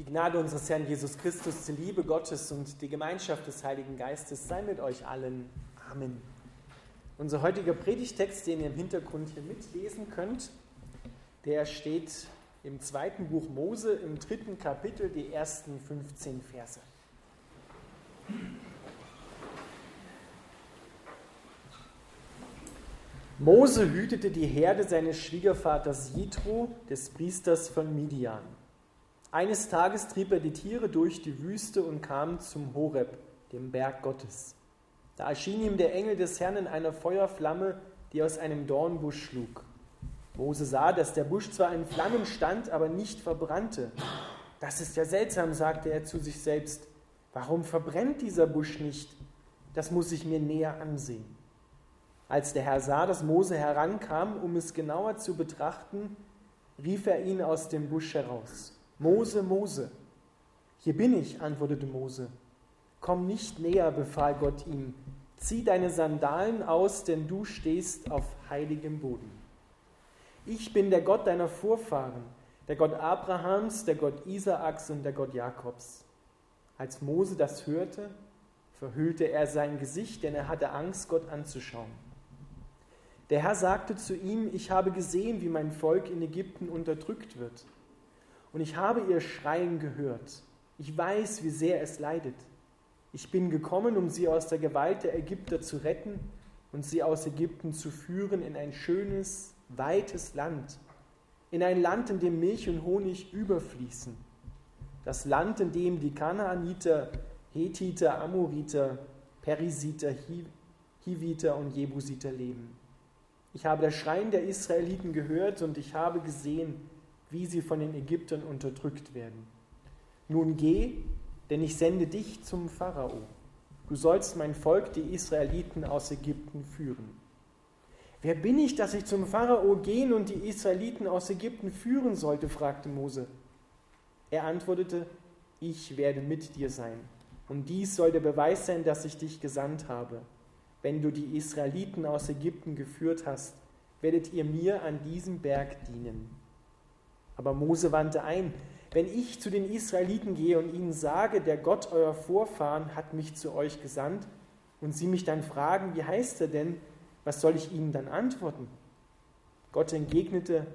Die Gnade unseres Herrn Jesus Christus, die Liebe Gottes und die Gemeinschaft des Heiligen Geistes sei mit euch allen. Amen. Unser heutiger Predigtext, den ihr im Hintergrund hier mitlesen könnt, der steht im zweiten Buch Mose im dritten Kapitel, die ersten 15 Verse. Mose hütete die Herde seines Schwiegervaters Jitro, des Priesters von Midian. Eines Tages trieb er die Tiere durch die Wüste und kam zum Horeb, dem Berg Gottes. Da erschien ihm der Engel des Herrn in einer Feuerflamme, die aus einem Dornbusch schlug. Mose sah, dass der Busch zwar in Flammen stand, aber nicht verbrannte. Das ist ja seltsam, sagte er zu sich selbst. Warum verbrennt dieser Busch nicht? Das muss ich mir näher ansehen. Als der Herr sah, dass Mose herankam, um es genauer zu betrachten, rief er ihn aus dem Busch heraus. Mose, Mose. Hier bin ich, antwortete Mose. Komm nicht näher, befahl Gott ihm. Zieh deine Sandalen aus, denn du stehst auf heiligem Boden. Ich bin der Gott deiner Vorfahren, der Gott Abrahams, der Gott Isaaks und der Gott Jakobs. Als Mose das hörte, verhüllte er sein Gesicht, denn er hatte Angst, Gott anzuschauen. Der Herr sagte zu ihm, ich habe gesehen, wie mein Volk in Ägypten unterdrückt wird und ich habe ihr Schreien gehört. Ich weiß, wie sehr es leidet. Ich bin gekommen, um sie aus der Gewalt der Ägypter zu retten und sie aus Ägypten zu führen in ein schönes, weites Land, in ein Land, in dem Milch und Honig überfließen. Das Land, in dem die Kanaaniter, Hethiter, Amoriter, Perisiter, Hiviter und Jebusiter leben. Ich habe das Schreien der Israeliten gehört und ich habe gesehen, wie sie von den Ägyptern unterdrückt werden. Nun geh, denn ich sende dich zum Pharao. Du sollst mein Volk, die Israeliten, aus Ägypten führen. Wer bin ich, dass ich zum Pharao gehen und die Israeliten aus Ägypten führen sollte? fragte Mose. Er antwortete, ich werde mit dir sein. Und dies soll der Beweis sein, dass ich dich gesandt habe. Wenn du die Israeliten aus Ägypten geführt hast, werdet ihr mir an diesem Berg dienen. Aber Mose wandte ein, wenn ich zu den Israeliten gehe und ihnen sage, der Gott eurer Vorfahren hat mich zu euch gesandt, und sie mich dann fragen, wie heißt er denn, was soll ich ihnen dann antworten? Gott entgegnete,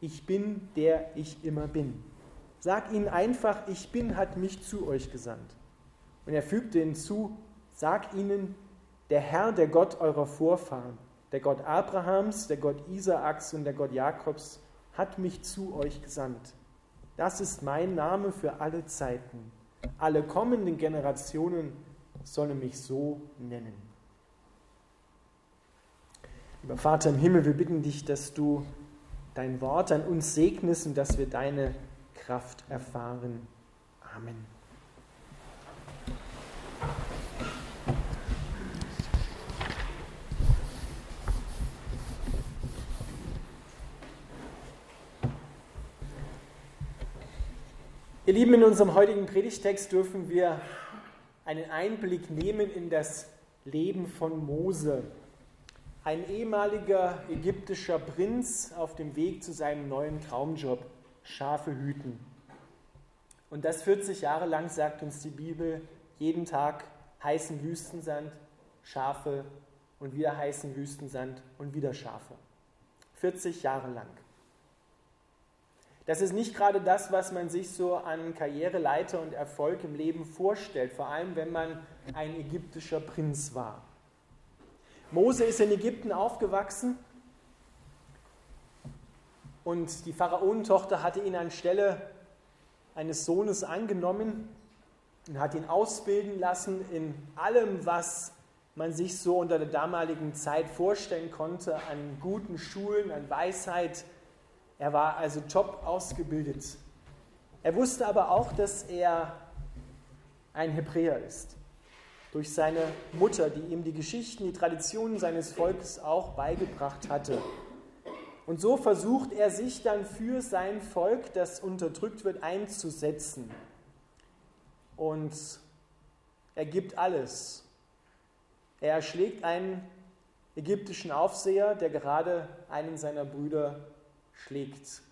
ich bin, der ich immer bin. Sag ihnen einfach, ich bin, hat mich zu euch gesandt. Und er fügte hinzu, sag ihnen, der Herr, der Gott eurer Vorfahren, der Gott Abrahams, der Gott Isaaks und der Gott Jakobs, hat mich zu euch gesandt. Das ist mein Name für alle Zeiten. Alle kommenden Generationen sollen mich so nennen. Lieber Vater im Himmel, wir bitten dich, dass du dein Wort an uns segnest und dass wir deine Kraft erfahren. Amen. Ihr Lieben, in unserem heutigen Predigtext dürfen wir einen Einblick nehmen in das Leben von Mose. Ein ehemaliger ägyptischer Prinz auf dem Weg zu seinem neuen Traumjob, Schafe hüten. Und das 40 Jahre lang, sagt uns die Bibel, jeden Tag heißen Wüstensand, Schafe und wieder heißen Wüstensand und wieder Schafe. 40 Jahre lang. Das ist nicht gerade das, was man sich so an Karriereleiter und Erfolg im Leben vorstellt, vor allem wenn man ein ägyptischer Prinz war. Mose ist in Ägypten aufgewachsen und die Pharaonentochter hatte ihn anstelle eines Sohnes angenommen und hat ihn ausbilden lassen in allem, was man sich so unter der damaligen Zeit vorstellen konnte, an guten Schulen, an Weisheit, er war also top ausgebildet. Er wusste aber auch, dass er ein Hebräer ist. Durch seine Mutter, die ihm die Geschichten, die Traditionen seines Volkes auch beigebracht hatte. Und so versucht er sich dann für sein Volk, das unterdrückt wird, einzusetzen. Und er gibt alles. Er erschlägt einen ägyptischen Aufseher, der gerade einen seiner Brüder schlägt.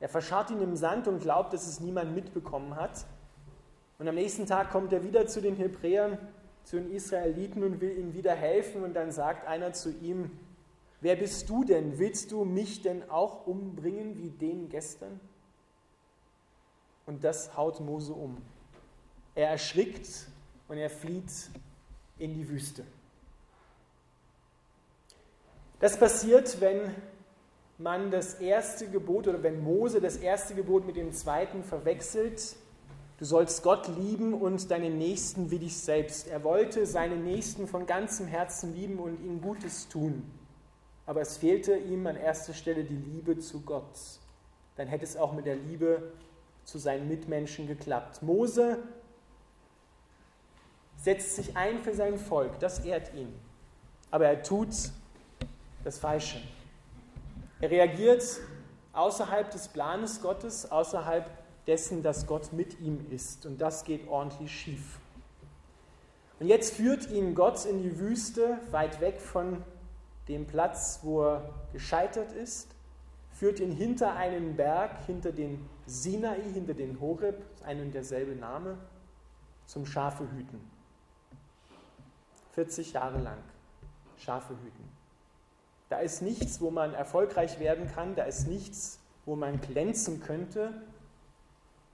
Er verscharrt ihn im Sand und glaubt, dass es niemand mitbekommen hat. Und am nächsten Tag kommt er wieder zu den Hebräern, zu den Israeliten und will ihnen wieder helfen. Und dann sagt einer zu ihm, wer bist du denn? Willst du mich denn auch umbringen wie den gestern? Und das haut Mose um. Er erschrickt und er flieht in die Wüste. Das passiert, wenn man das erste Gebot oder wenn Mose das erste Gebot mit dem zweiten verwechselt. Du sollst Gott lieben und deinen Nächsten wie dich selbst. Er wollte seinen Nächsten von ganzem Herzen lieben und ihm Gutes tun. Aber es fehlte ihm an erster Stelle die Liebe zu Gott. Dann hätte es auch mit der Liebe zu seinen Mitmenschen geklappt. Mose setzt sich ein für sein Volk, das ehrt ihn. Aber er tut das Falsche. Er reagiert außerhalb des Planes Gottes, außerhalb dessen, dass Gott mit ihm ist. Und das geht ordentlich schief. Und jetzt führt ihn Gott in die Wüste, weit weg von dem Platz, wo er gescheitert ist, führt ihn hinter einen Berg, hinter den Sinai, hinter den Horeb, ein und derselbe Name, zum Schafe hüten. 40 Jahre lang Schafe hüten. Da ist nichts, wo man erfolgreich werden kann, da ist nichts, wo man glänzen könnte.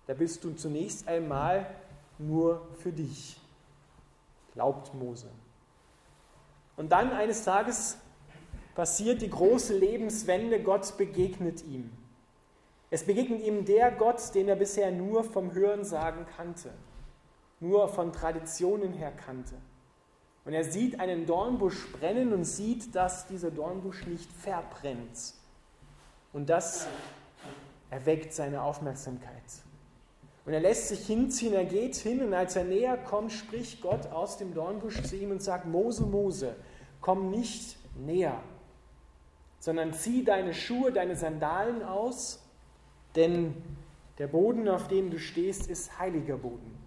Da bist du zunächst einmal nur für dich, glaubt Mose. Und dann eines Tages passiert die große Lebenswende, Gott begegnet ihm. Es begegnet ihm der Gott, den er bisher nur vom Hörensagen kannte, nur von Traditionen her kannte. Und er sieht einen Dornbusch brennen und sieht, dass dieser Dornbusch nicht verbrennt. Und das erweckt seine Aufmerksamkeit. Und er lässt sich hinziehen, er geht hin und als er näher kommt, spricht Gott aus dem Dornbusch zu ihm und sagt, Mose, Mose, komm nicht näher, sondern zieh deine Schuhe, deine Sandalen aus, denn der Boden, auf dem du stehst, ist heiliger Boden.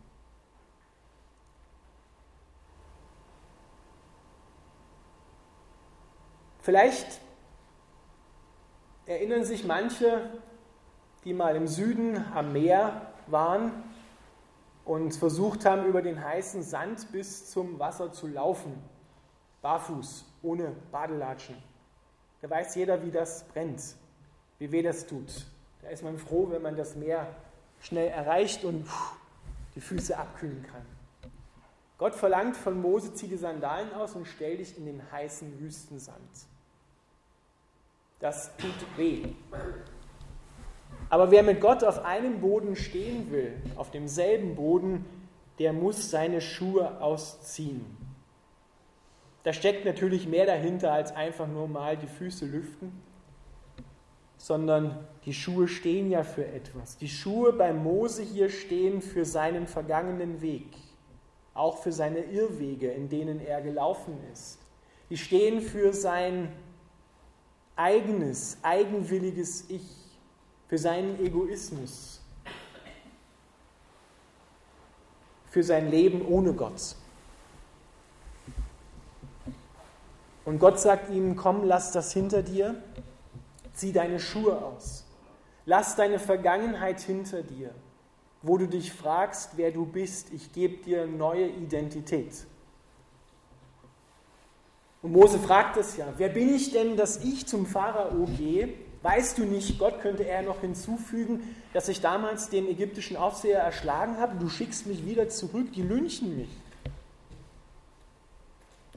Vielleicht erinnern sich manche, die mal im Süden am Meer waren und versucht haben, über den heißen Sand bis zum Wasser zu laufen, barfuß, ohne Badelatschen. Da weiß jeder, wie das brennt, wie weh das tut. Da ist man froh, wenn man das Meer schnell erreicht und die Füße abkühlen kann. Gott verlangt von Mose, zieh die Sandalen aus und stell dich in den heißen Wüstensand. Das tut weh. Aber wer mit Gott auf einem Boden stehen will, auf demselben Boden, der muss seine Schuhe ausziehen. Da steckt natürlich mehr dahinter als einfach nur mal die Füße lüften, sondern die Schuhe stehen ja für etwas. Die Schuhe bei Mose hier stehen für seinen vergangenen Weg, auch für seine Irrwege, in denen er gelaufen ist. Die stehen für sein eigenes, eigenwilliges Ich, für seinen Egoismus, für sein Leben ohne Gott. Und Gott sagt ihm, komm, lass das hinter dir, zieh deine Schuhe aus, lass deine Vergangenheit hinter dir, wo du dich fragst, wer du bist, ich gebe dir neue Identität. Und Mose fragt es ja, wer bin ich denn, dass ich zum Pharao gehe? Weißt du nicht, Gott könnte er noch hinzufügen, dass ich damals den ägyptischen Aufseher erschlagen habe? Du schickst mich wieder zurück, die lynchen mich.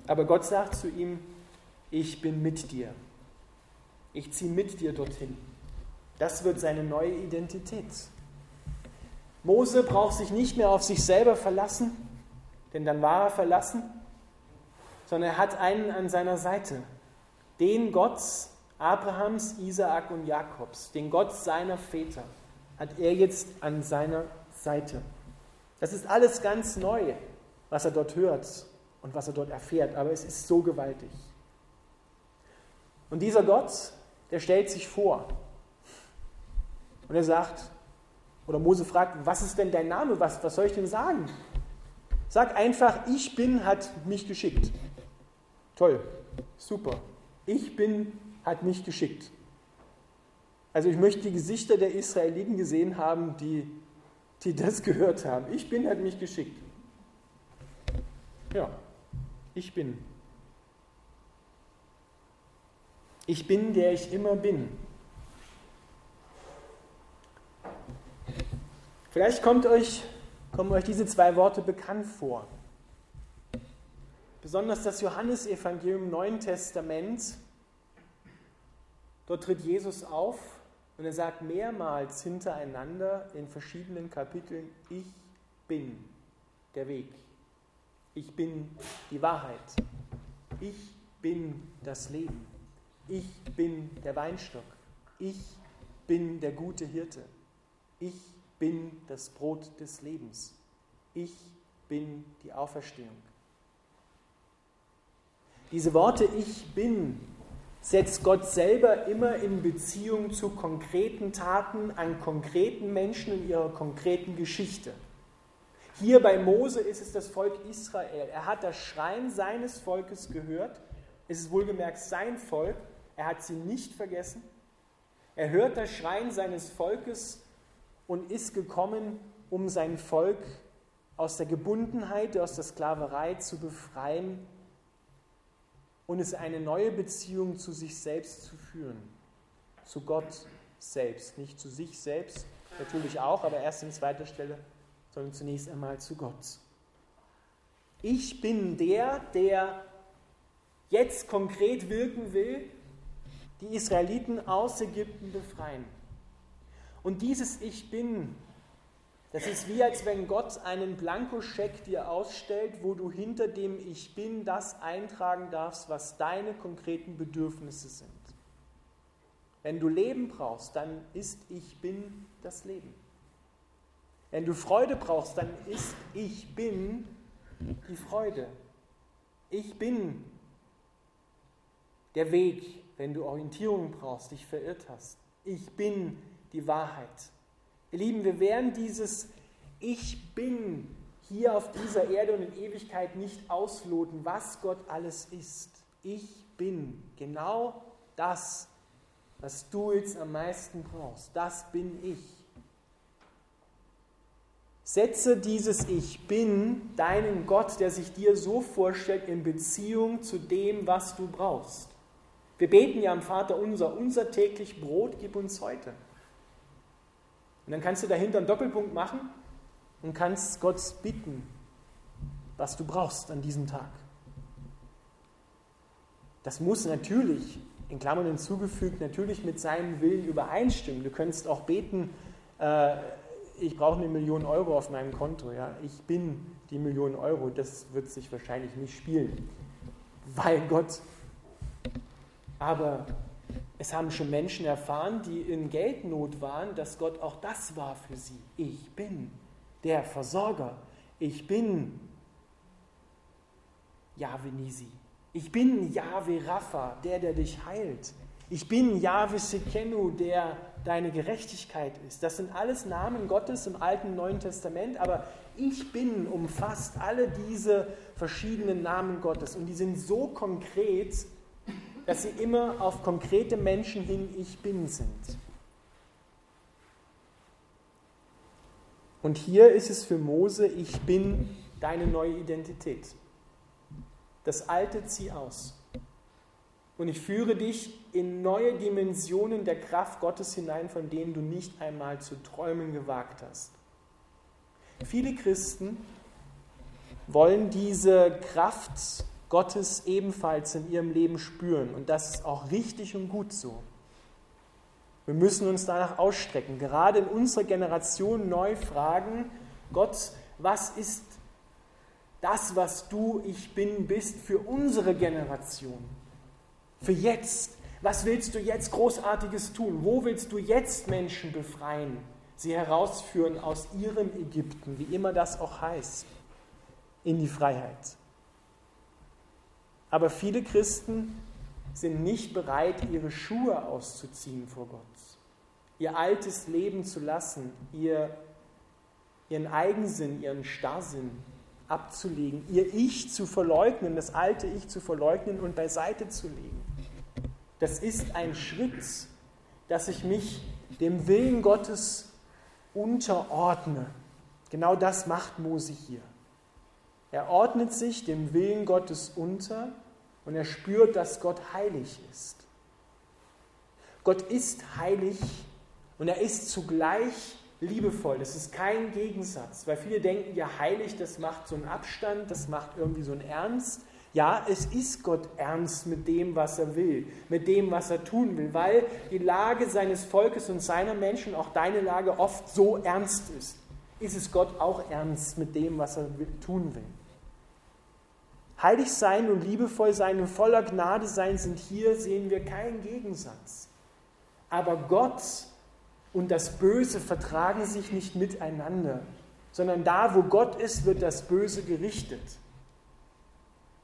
Aber Gott sagt zu ihm, ich bin mit dir. Ich ziehe mit dir dorthin. Das wird seine neue Identität. Mose braucht sich nicht mehr auf sich selber verlassen, denn dann war er verlassen sondern er hat einen an seiner Seite. Den Gott Abrahams, Isaak und Jakobs, den Gott seiner Väter, hat er jetzt an seiner Seite. Das ist alles ganz neu, was er dort hört und was er dort erfährt, aber es ist so gewaltig. Und dieser Gott, der stellt sich vor und er sagt, oder Mose fragt, was ist denn dein Name? Was, was soll ich denn sagen? Sag einfach, ich bin, hat mich geschickt. Toll, super. Ich bin, hat mich geschickt. Also ich möchte die Gesichter der Israeliten gesehen haben, die, die das gehört haben. Ich bin, hat mich geschickt. Ja, ich bin. Ich bin, der ich immer bin. Vielleicht kommt euch, kommen euch diese zwei Worte bekannt vor. Besonders das Johannesevangelium im Neuen Testament. Dort tritt Jesus auf und er sagt mehrmals hintereinander in verschiedenen Kapiteln, ich bin der Weg. Ich bin die Wahrheit. Ich bin das Leben. Ich bin der Weinstock. Ich bin der gute Hirte. Ich bin das Brot des Lebens. Ich bin die Auferstehung. Diese Worte Ich bin setzt Gott selber immer in Beziehung zu konkreten Taten an konkreten Menschen in ihrer konkreten Geschichte. Hier bei Mose ist es das Volk Israel. Er hat das Schreien seines Volkes gehört. Es ist wohlgemerkt sein Volk. Er hat sie nicht vergessen. Er hört das Schreien seines Volkes und ist gekommen, um sein Volk aus der Gebundenheit, aus der Sklaverei zu befreien und es eine neue Beziehung zu sich selbst zu führen, zu Gott selbst, nicht zu sich selbst, natürlich auch, aber erst in zweiter Stelle, sondern zunächst einmal zu Gott. Ich bin der, der jetzt konkret wirken will, die Israeliten aus Ägypten befreien. Und dieses Ich bin das ist wie, als wenn Gott einen Blankoscheck dir ausstellt, wo du hinter dem Ich bin das eintragen darfst, was deine konkreten Bedürfnisse sind. Wenn du Leben brauchst, dann ist Ich bin das Leben. Wenn du Freude brauchst, dann ist Ich bin die Freude. Ich bin der Weg, wenn du Orientierung brauchst, dich verirrt hast. Ich bin die Wahrheit. Ihr Lieben, wir werden dieses Ich bin hier auf dieser Erde und in Ewigkeit nicht ausloten, was Gott alles ist. Ich bin genau das, was du jetzt am meisten brauchst. Das bin ich. Setze dieses Ich bin, deinen Gott, der sich dir so vorstellt, in Beziehung zu dem, was du brauchst. Wir beten ja am Vater unser, unser täglich Brot gib uns heute. Und dann kannst du dahinter einen Doppelpunkt machen und kannst Gott bitten, was du brauchst an diesem Tag. Das muss natürlich, in Klammern hinzugefügt, natürlich mit seinem Willen übereinstimmen. Du könntest auch beten, äh, ich brauche eine Million Euro auf meinem Konto. Ja? Ich bin die Million Euro. Das wird sich wahrscheinlich nicht spielen, weil Gott aber es haben schon Menschen erfahren, die in Geldnot waren, dass Gott auch das war für sie. Ich bin der Versorger. Ich bin Yahweh Nisi. Ich bin Yahweh Rapha, der, der dich heilt. Ich bin Yahweh Sekenu, der deine Gerechtigkeit ist. Das sind alles Namen Gottes im Alten und Neuen Testament, aber ich bin umfasst alle diese verschiedenen Namen Gottes und die sind so konkret, dass sie immer auf konkrete Menschen hin Ich bin sind. Und hier ist es für Mose, ich bin deine neue Identität. Das Alte zieh aus. Und ich führe dich in neue Dimensionen der Kraft Gottes hinein, von denen du nicht einmal zu träumen gewagt hast. Viele Christen wollen diese Kraft Gottes ebenfalls in ihrem Leben spüren. Und das ist auch richtig und gut so. Wir müssen uns danach ausstrecken, gerade in unserer Generation neu fragen, Gott, was ist das, was du, ich bin, bist für unsere Generation? Für jetzt? Was willst du jetzt Großartiges tun? Wo willst du jetzt Menschen befreien, sie herausführen aus ihrem Ägypten, wie immer das auch heißt, in die Freiheit? Aber viele Christen sind nicht bereit, ihre Schuhe auszuziehen vor Gott, ihr altes Leben zu lassen, ihr, ihren Eigensinn, ihren Starrsinn abzulegen, ihr Ich zu verleugnen, das alte Ich zu verleugnen und beiseite zu legen. Das ist ein Schritt, dass ich mich dem Willen Gottes unterordne. Genau das macht Mose hier. Er ordnet sich dem Willen Gottes unter und er spürt, dass Gott heilig ist. Gott ist heilig und er ist zugleich liebevoll. Das ist kein Gegensatz, weil viele denken, ja, heilig, das macht so einen Abstand, das macht irgendwie so einen Ernst. Ja, es ist Gott ernst mit dem, was er will, mit dem, was er tun will, weil die Lage seines Volkes und seiner Menschen, auch deine Lage, oft so ernst ist. Ist es Gott auch ernst mit dem, was er tun will? Heilig sein und liebevoll sein und voller Gnade sein sind hier, sehen wir keinen Gegensatz. Aber Gott und das Böse vertragen sich nicht miteinander, sondern da, wo Gott ist, wird das Böse gerichtet.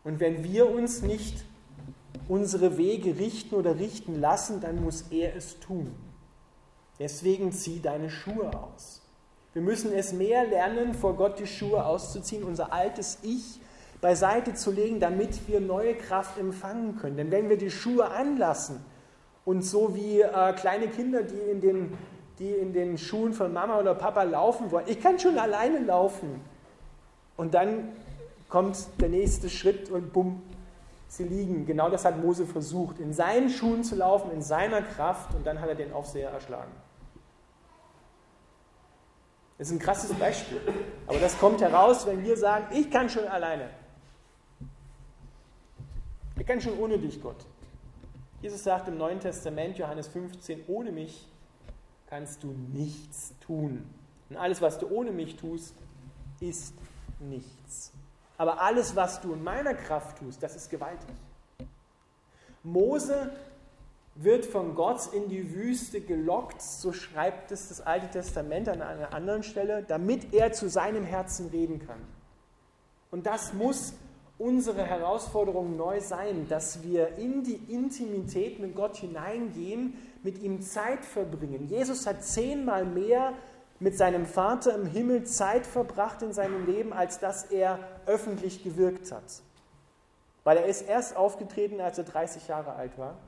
Und wenn wir uns nicht unsere Wege richten oder richten lassen, dann muss er es tun. Deswegen zieh deine Schuhe aus. Wir müssen es mehr lernen, vor Gott die Schuhe auszuziehen, unser altes Ich beiseite zu legen, damit wir neue Kraft empfangen können. Denn wenn wir die Schuhe anlassen und so wie äh, kleine Kinder, die in den die in den Schuhen von Mama oder Papa laufen wollen. Ich kann schon alleine laufen. Und dann kommt der nächste Schritt und bumm, sie liegen. Genau das hat Mose versucht, in seinen Schuhen zu laufen, in seiner Kraft, und dann hat er den Aufseher erschlagen. Das ist ein krasses Beispiel. Aber das kommt heraus, wenn wir sagen, ich kann schon alleine. Ich kann schon ohne dich, Gott. Jesus sagt im Neuen Testament, Johannes 15, ohne mich kannst du nichts tun. Und alles, was du ohne mich tust, ist nichts. Aber alles, was du in meiner Kraft tust, das ist gewaltig. Mose wird von Gott in die Wüste gelockt, so schreibt es das Alte Testament an einer anderen Stelle, damit er zu seinem Herzen reden kann. Und das muss unsere Herausforderung neu sein, dass wir in die Intimität mit Gott hineingehen, mit ihm Zeit verbringen. Jesus hat zehnmal mehr mit seinem Vater im Himmel Zeit verbracht in seinem Leben, als dass er öffentlich gewirkt hat. Weil er ist erst aufgetreten, als er 30 Jahre alt war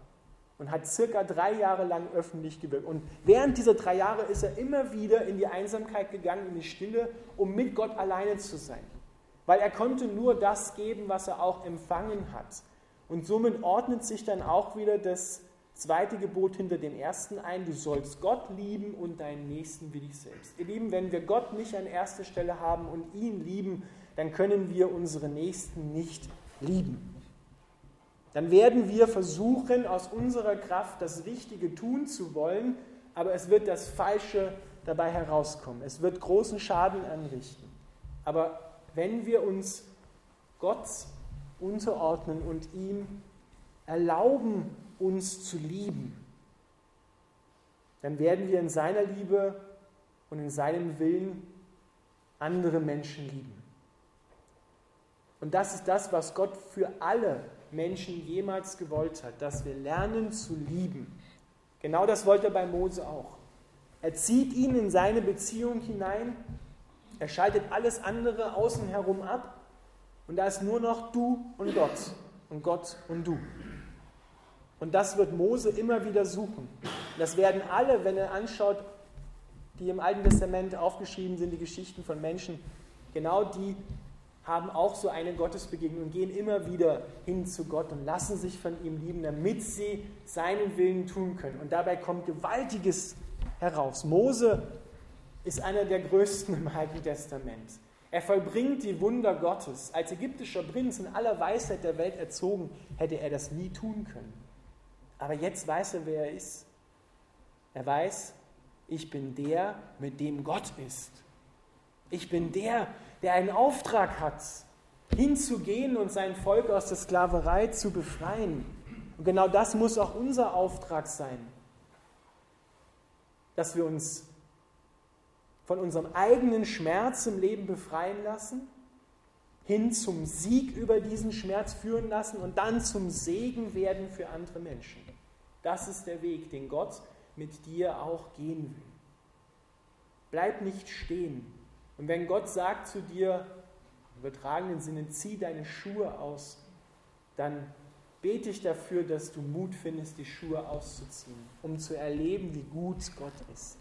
und hat circa drei Jahre lang öffentlich gewirkt. Und während dieser drei Jahre ist er immer wieder in die Einsamkeit gegangen, in die Stille, um mit Gott alleine zu sein. Weil er konnte nur das geben, was er auch empfangen hat. Und somit ordnet sich dann auch wieder das zweite Gebot hinter dem ersten ein, du sollst Gott lieben und deinen Nächsten wie dich selbst. Ihr Lieben, wenn wir Gott nicht an erster Stelle haben und ihn lieben, dann können wir unsere Nächsten nicht lieben. Dann werden wir versuchen, aus unserer Kraft das Richtige tun zu wollen, aber es wird das Falsche dabei herauskommen. Es wird großen Schaden anrichten. Aber wenn wir uns Gott unterordnen und ihm erlauben, uns zu lieben, dann werden wir in seiner Liebe und in seinem Willen andere Menschen lieben. Und das ist das, was Gott für alle Menschen jemals gewollt hat, dass wir lernen zu lieben. Genau das wollte er bei Mose auch. Er zieht ihn in seine Beziehung hinein, er schaltet alles andere außen herum ab und da ist nur noch du und Gott und Gott und du. Und das wird Mose immer wieder suchen. Das werden alle, wenn er anschaut, die im Alten Testament aufgeschrieben sind, die Geschichten von Menschen, genau die haben auch so eine Gottesbegegnung und gehen immer wieder hin zu Gott und lassen sich von ihm lieben, damit sie seinen Willen tun können. Und dabei kommt Gewaltiges heraus. Mose ist einer der größten im Alten Testament. Er vollbringt die Wunder Gottes. Als ägyptischer Prinz in aller Weisheit der Welt erzogen, hätte er das nie tun können. Aber jetzt weiß er, wer er ist. Er weiß, ich bin der, mit dem Gott ist. Ich bin der, der einen Auftrag hat, hinzugehen und sein Volk aus der Sklaverei zu befreien. Und genau das muss auch unser Auftrag sein, dass wir uns von unserem eigenen Schmerz im Leben befreien lassen hin zum Sieg über diesen Schmerz führen lassen und dann zum Segen werden für andere Menschen. Das ist der Weg, den Gott mit dir auch gehen will. Bleib nicht stehen. Und wenn Gott sagt zu dir, im übertragenen Sinne, zieh deine Schuhe aus, dann bete ich dafür, dass du Mut findest, die Schuhe auszuziehen, um zu erleben, wie gut Gott ist.